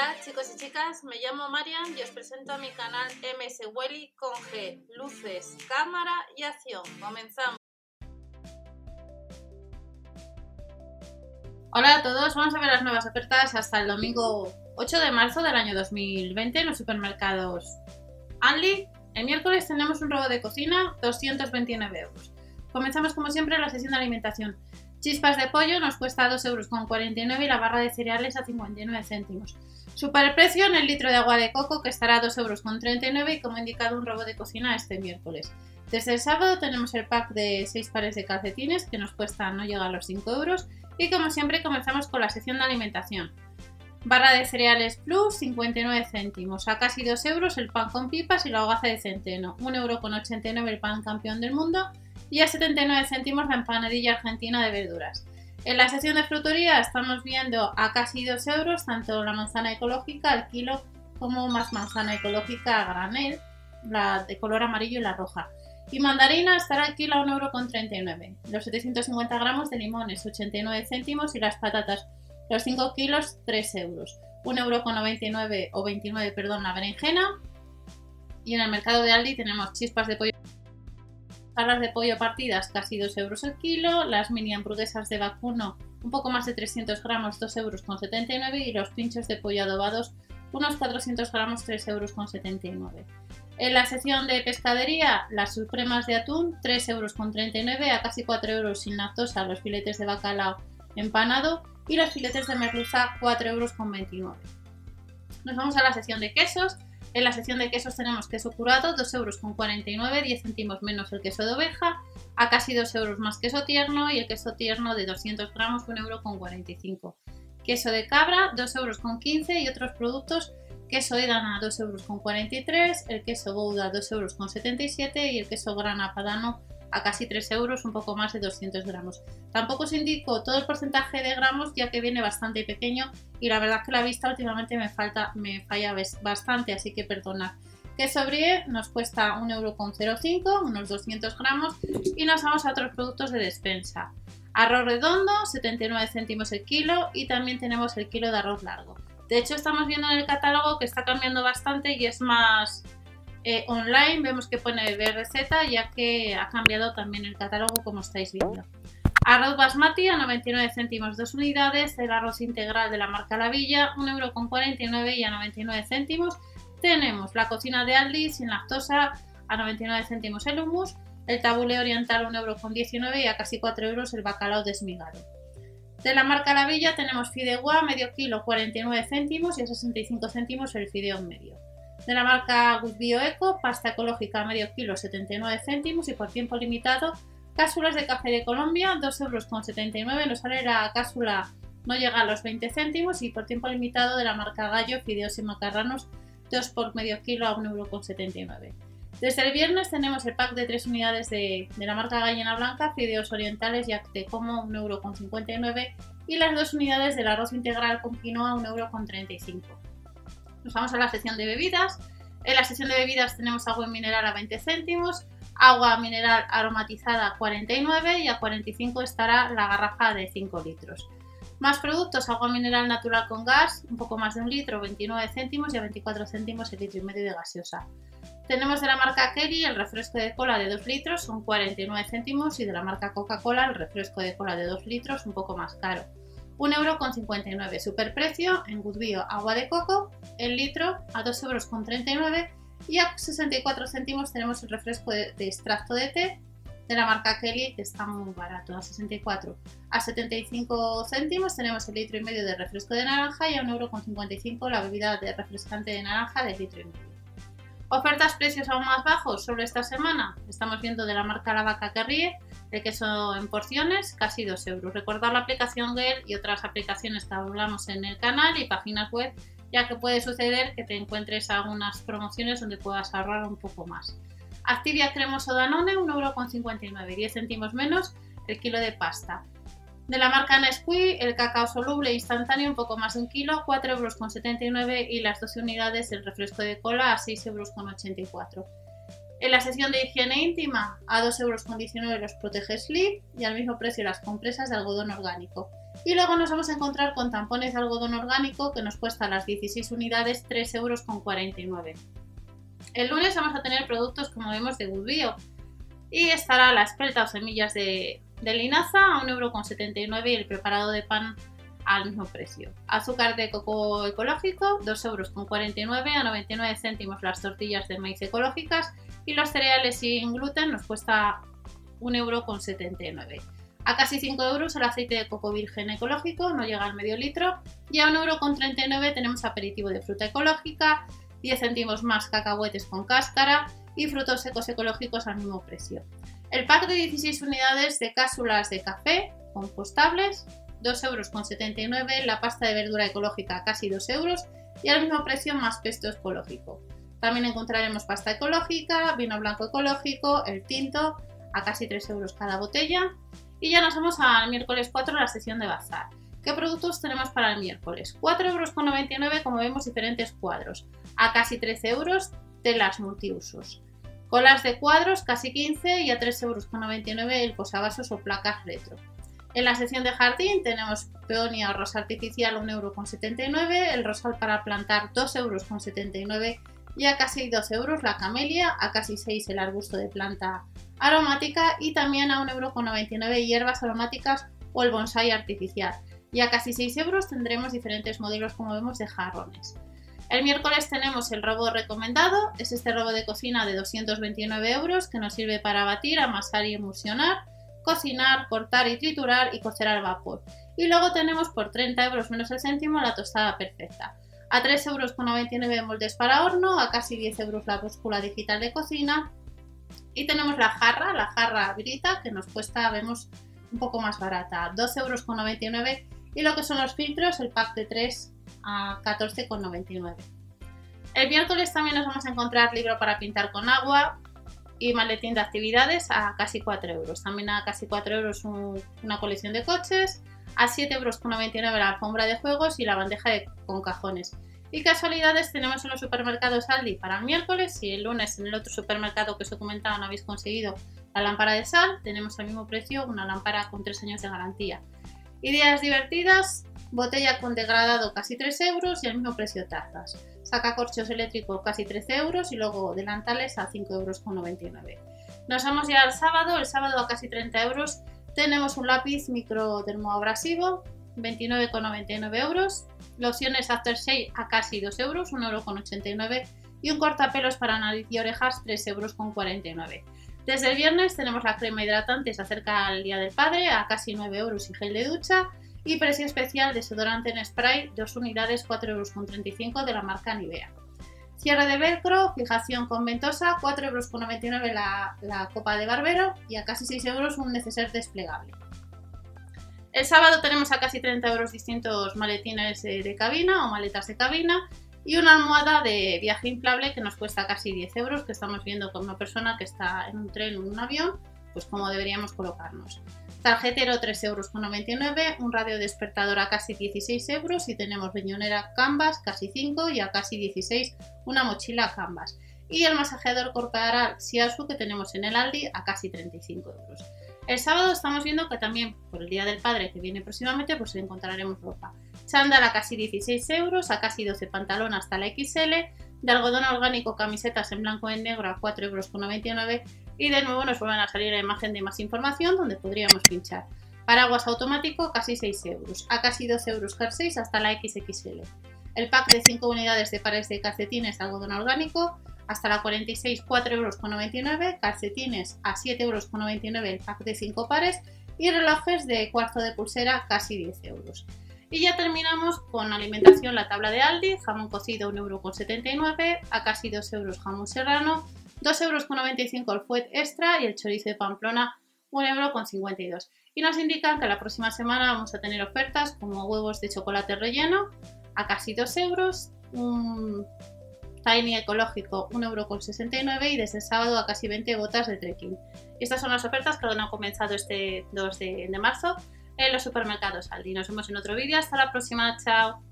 Hola chicos y chicas, me llamo Marian y os presento a mi canal MS Welly con G, luces, cámara y acción. Comenzamos. Hola a todos, vamos a ver las nuevas ofertas hasta el domingo 8 de marzo del año 2020 en los supermercados Aldi. El miércoles tenemos un robo de cocina, 229 euros. Comenzamos como siempre la sesión de alimentación. Chispas de pollo nos cuesta 2,49 euros y la barra de cereales a 59 céntimos. Superprecio en el litro de agua de coco que estará a 2,39 euros y como indicado un robo de cocina este miércoles. Desde el sábado tenemos el pack de 6 pares de calcetines que nos cuesta no llega a los 5 euros y como siempre comenzamos con la sección de alimentación. Barra de cereales plus 59 céntimos, a casi 2 euros el pan con pipas y la hogaza de centeno, 1,89 euro el pan campeón del mundo y a 79 céntimos la empanadilla argentina de verduras. En la sección de frutería estamos viendo a casi 2 euros tanto la manzana ecológica al kilo como más manzana ecológica a granel, la de color amarillo y la roja. Y mandarina estará al kilo a 1,39€. Los 750 gramos de limones 89 céntimos y las patatas los 5 kilos 3 euros. 1,99€ o 29 perdón la berenjena. Y en el mercado de Aldi tenemos chispas de pollo Palas de pollo partidas casi 2 euros el kilo, las mini hamburguesas de vacuno un poco más de 300 gramos 2 euros con 79 y los pinchos de pollo adobados unos 400 gramos 3 euros con 79. En la sección de pescadería, las supremas de atún 3 euros con 39 a casi 4 euros sin lactosa los filetes de bacalao empanado y los filetes de merluza 4 euros con 29. Nos vamos a la sección de quesos en la sección de quesos tenemos queso curado, 2,49 euros, 10 céntimos menos el queso de oveja, a casi 2 euros más queso tierno y el queso tierno de 200 gramos, 1,45 euro. Queso de cabra, 2,15 euros y otros productos, queso Edana, 2,43 euros, el queso Gouda, 2,77 euros y el queso grana padano, a casi 3 euros, un poco más de 200 gramos. Tampoco os indico todo el porcentaje de gramos ya que viene bastante pequeño y la verdad que la vista últimamente me, falta, me falla bastante, así que perdonad. Queso brie nos cuesta 1,05€, unos 200 gramos y nos vamos a otros productos de despensa. Arroz redondo, 79 céntimos el kilo y también tenemos el kilo de arroz largo. De hecho estamos viendo en el catálogo que está cambiando bastante y es más, eh, online vemos que pone receta ya que ha cambiado también el catálogo como estáis viendo. Arroz basmati a 99 céntimos 2 unidades, el arroz integral de la marca La Villa, 1,49€ y a 99 céntimos. Tenemos la cocina de Aldi sin lactosa a 99 céntimos el hummus, el tabule oriental 1,19€ y a casi 4 euros el bacalao desmigado. De la marca La Villa tenemos fideuá medio kilo 49 céntimos y a 65 céntimos el fideo medio. De la marca Good Bio Eco, pasta ecológica medio kilo 79 céntimos y por tiempo limitado, cápsulas de café de Colombia 2,79 euros, nos sale la cápsula no llega a los 20 céntimos y por tiempo limitado de la marca Gallo, fideos y macarranos 2 por medio kilo a 1,79 euro. Desde el viernes tenemos el pack de 3 unidades de, la marca Gallina Blanca, fideos orientales y acte como 1,59 euro y las dos unidades del arroz integral con quinoa a 1,35 euro. Nos vamos a la sección de bebidas. En la sección de bebidas tenemos agua mineral a 20 céntimos, agua mineral aromatizada a 49 y a 45 estará la garrafa de 5 litros. Más productos, agua mineral natural con gas, un poco más de un litro, 29 céntimos y a 24 céntimos el litro y medio de gaseosa. Tenemos de la marca Kelly el refresco de cola de 2 litros, son 49 céntimos y de la marca Coca-Cola el refresco de cola de 2 litros, un poco más caro. 1,59 euro. Superprecio en Goodbio agua de coco, el litro a 2,39 euros y a 64 céntimos tenemos el refresco de, extracto de té de la marca Kelly que está muy barato, a 64. A 75 céntimos tenemos el litro y medio de refresco de naranja y a 1,55 euro la bebida de refrescante de naranja de litro y medio. Ofertas precios aún más bajos sobre esta semana. Estamos viendo de la marca La Vaca que ríe, el queso en porciones, casi 2 euros. Recordad la aplicación Gel y otras aplicaciones que hablamos en el canal y páginas web, ya que puede suceder que te encuentres algunas promociones donde puedas ahorrar un poco más. Activia cremoso Danone, 1,59€, 10 céntimos menos el kilo de pasta. De la marca Nesquik, el cacao soluble instantáneo, un poco más de un kilo, 4,79 euros y las 12 unidades el refresco de cola a 6,84 euros. En la sesión de higiene íntima, a 2,19 euros los protege Sleep y al mismo precio las compresas de algodón orgánico. Y luego nos vamos a encontrar con tampones de algodón orgánico que nos cuesta las 16 unidades 3,49 euros. El lunes vamos a tener productos como vemos de Good Bio y estará la espelta o semillas de, linaza a 1,79€ y el preparado de pan al mismo precio. Azúcar de coco ecológico, 2,49€ a 99 céntimos las tortillas de maíz ecológicas y los cereales sin gluten nos cuesta 1,79€. A casi 5 euros el aceite de coco virgen ecológico, no llega al medio litro. Y a 1,39€ tenemos aperitivo de fruta ecológica, 10 céntimos más cacahuetes con cáscara y frutos secos ecológicos al mismo precio. El pack de 16 unidades de cápsulas de café compostables, 2,79 euros, la pasta de verdura ecológica casi 2 euros y al mismo precio más pesto ecológico. También encontraremos pasta ecológica, vino blanco ecológico, el tinto a casi 3 euros cada botella. Y ya nos vamos al miércoles 4 la sesión de bazar. ¿Qué productos tenemos para el miércoles? 4,99 euros, como vemos, diferentes cuadros. A casi 13 euros, telas multiusos. Colas de cuadros, casi 15 y a 3,99 euros el posavasos o placas retro. En la sección de jardín tenemos peonia o rosa artificial 1,79 euros, el rosal para plantar 2,79 euros y a casi 12 euros la camelia, a casi 6 el arbusto de planta aromática y también a 1,99€ hierbas aromáticas o el bonsai artificial. Y a casi 6 euros tendremos diferentes modelos como vemos de jarrones. El miércoles tenemos el robo recomendado, es este robo de cocina de 229 euros que nos sirve para batir, amasar y emulsionar, cocinar, cortar y triturar y cocer al vapor. Y luego tenemos por 30 euros menos el céntimo la tostada perfecta. A 3,99 euros moldes para horno, a casi 10 euros la búscula digital de cocina y tenemos la jarra, la jarra brita, que nos cuesta, vemos, un poco más barata, 12,99 euros. Y lo que son los filtros, el pack de 3 a 14,99. El miércoles también nos vamos a encontrar libro para pintar con agua y maletín de actividades a casi 4 euros. También a casi 4 euros una colección de coches, a 7,99 euros la alfombra de juegos y la bandeja con cajones. Y casualidades tenemos en los supermercados Aldi para el miércoles y el lunes en el otro supermercado que os he comentado no habéis conseguido la lámpara de sal, tenemos al mismo precio una lámpara con 3 años de garantía. Ideas divertidas, botella con degradado casi 3 euros y al mismo precio tazas. Sacacorchos eléctrico casi 13 euros y luego delantales a 5 euros con 99. Nos vamos ya al sábado, el sábado a casi 30 euros tenemos un lápiz micro termoabrasivo 29,99 euros, lociones Aftershave a casi 2 euros, 1,89 euro y un cortapelos para nariz y orejas 3,49 euros. Desde el viernes tenemos la crema hidratante, se acerca al Día del Padre a casi 9 euros y gel de ducha y precio especial desodorante en spray 2 unidades 4,35 euros de la marca Nivea. Cierre de velcro, fijación con ventosa, 4,99 euros la, la copa de barbero y a casi 6 euros un neceser desplegable. El sábado tenemos a casi 30 euros distintos maletines de cabina o maletas de cabina y una almohada de viaje inflable que nos cuesta casi 10 euros, que estamos viendo con una persona que está en un tren o en un avión, pues cómo deberíamos colocarnos. Tarjetero 3,99 euros, un radio despertador a casi 16 euros y tenemos riñonera Canvas casi 5 y a casi 16 una mochila Canvas. Y el masajeador corporal Siasu que tenemos en el Aldi a casi 35 euros. El sábado estamos viendo que también por el Día del Padre que viene próximamente pues encontraremos ropa. Chándal a casi 16 euros, a casi 12 pantalón hasta la XL, de algodón orgánico camisetas en blanco y negro a 4,99 euros y de nuevo nos vuelven a salir la imagen de más información donde podríamos pinchar. Paraguas automático casi 6 euros, a casi 12 euros car 6 hasta la XXL. El pack de 5 unidades de pares de calcetines de algodón orgánico hasta la 46 4,99 euros, calcetines a 7,99 euros el pack de 5 pares y relojes de cuarzo de pulsera casi 10 euros. Y ya terminamos con alimentación, la tabla de Aldi, jamón cocido 1,79 euros, a casi 2 euros jamón serrano, 2,95 euros el fuet extra y el chorizo de Pamplona 1,52 euros. Y nos indican que la próxima semana vamos a tener ofertas como huevos de chocolate relleno a casi 2 euros, un Tiny ecológico 1,69€ y desde el sábado a casi 20 botas de trekking. Estas son las ofertas que han comenzado este 2 de, de marzo en los supermercados Aldi. Nos vemos en otro vídeo. Hasta la próxima. Chao.